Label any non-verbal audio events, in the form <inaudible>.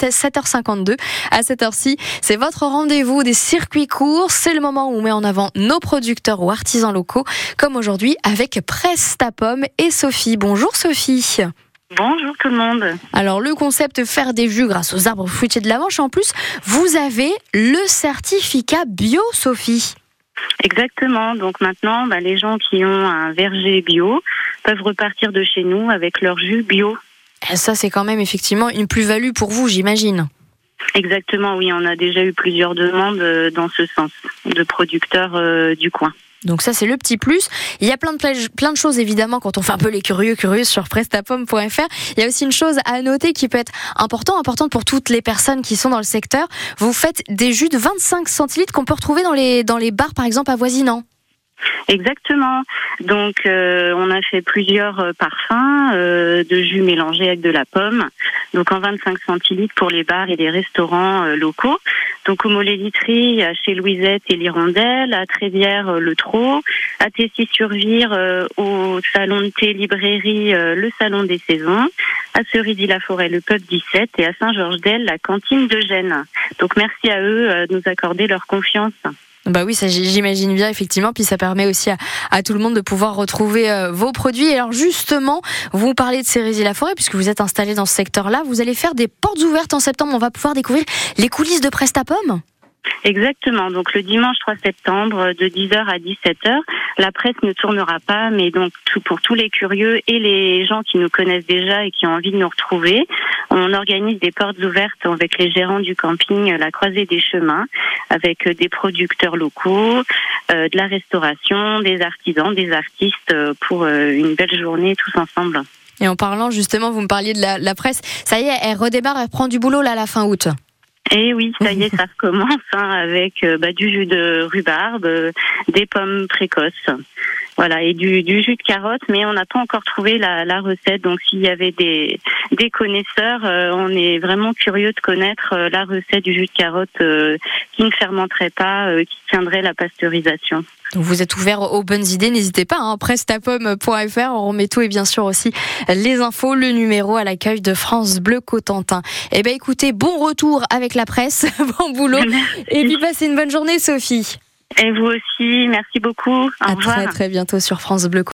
à 7h52. À cette heure-ci, c'est votre rendez-vous des circuits courts. C'est le moment où on met en avant nos producteurs ou artisans locaux, comme aujourd'hui avec Prestapom et Sophie. Bonjour Sophie. Bonjour tout le monde. Alors le concept faire des jus grâce aux arbres fruitiers de la Manche, en plus, vous avez le certificat bio, Sophie. Exactement. Donc maintenant, bah, les gens qui ont un verger bio peuvent repartir de chez nous avec leur jus bio. Et ça, c'est quand même effectivement une plus-value pour vous, j'imagine. Exactement, oui. On a déjà eu plusieurs demandes euh, dans ce sens de producteurs euh, du coin. Donc ça, c'est le petit plus. Il y a plein de, plein de choses, évidemment, quand on fait un peu les curieux, curieux sur prestapom.fr. Il y a aussi une chose à noter qui peut être important, importante pour toutes les personnes qui sont dans le secteur. Vous faites des jus de 25 centilitres qu'on peut retrouver dans les, dans les bars, par exemple, avoisinants. Exactement. Donc, euh, on a fait plusieurs euh, parfums euh, de jus mélangés avec de la pomme. Donc, en 25 centilitres pour les bars et les restaurants locaux. Donc, au mollet Litry, chez Louisette et l'Hirondelle, à Trévière, le Trot, à Tessy-sur-Vire, au salon de thé librairie, le salon des saisons, à Cerisy-la-Forêt, le pub 17 et à Saint-Georges-d'Elle, la cantine de Gênes. Donc, merci à eux de nous accorder leur confiance. Bah oui, ça j'imagine bien effectivement. Puis ça permet aussi à, tout le monde de pouvoir retrouver euh, vos produits. Et alors justement, vous parlez de Cérisy-la-Forêt puisque vous êtes installé dans ce secteur-là. Vous allez faire des portes ouvertes en septembre. On va pouvoir découvrir les coulisses de Prestapom. Exactement. Donc le dimanche 3 septembre de 10h à 17h, la presse ne tournera pas, mais donc pour tous les curieux et les gens qui nous connaissent déjà et qui ont envie de nous retrouver, on organise des portes ouvertes avec les gérants du camping La Croisée des Chemins, avec des producteurs locaux, euh, de la restauration, des artisans, des artistes euh, pour euh, une belle journée tous ensemble. Et en parlant justement, vous me parliez de la, la presse, ça y est, elle redémarre, elle prend du boulot là à la fin août. Et oui, ça y est, ça recommence hein, avec euh, bah, du jus de rhubarbe, euh, des pommes précoces, voilà, et du, jus de carotte. Mais on n'a pas encore trouvé la, recette. Donc, s'il y avait des, des connaisseurs, euh, on est vraiment curieux de connaître la recette du jus de carotte qui ne fermenterait pas, qui tiendrait la pasteurisation. Donc vous êtes ouvert aux bonnes idées, n'hésitez pas, hein, prestapom.fr, on remet tout et bien sûr aussi les infos, le numéro à l'accueil de France Bleu Cotentin. Eh bien écoutez, bon retour avec la presse, <laughs> bon boulot, et puis passez une bonne journée Sophie. Et vous aussi, merci beaucoup. Au à très très bientôt sur France Bleu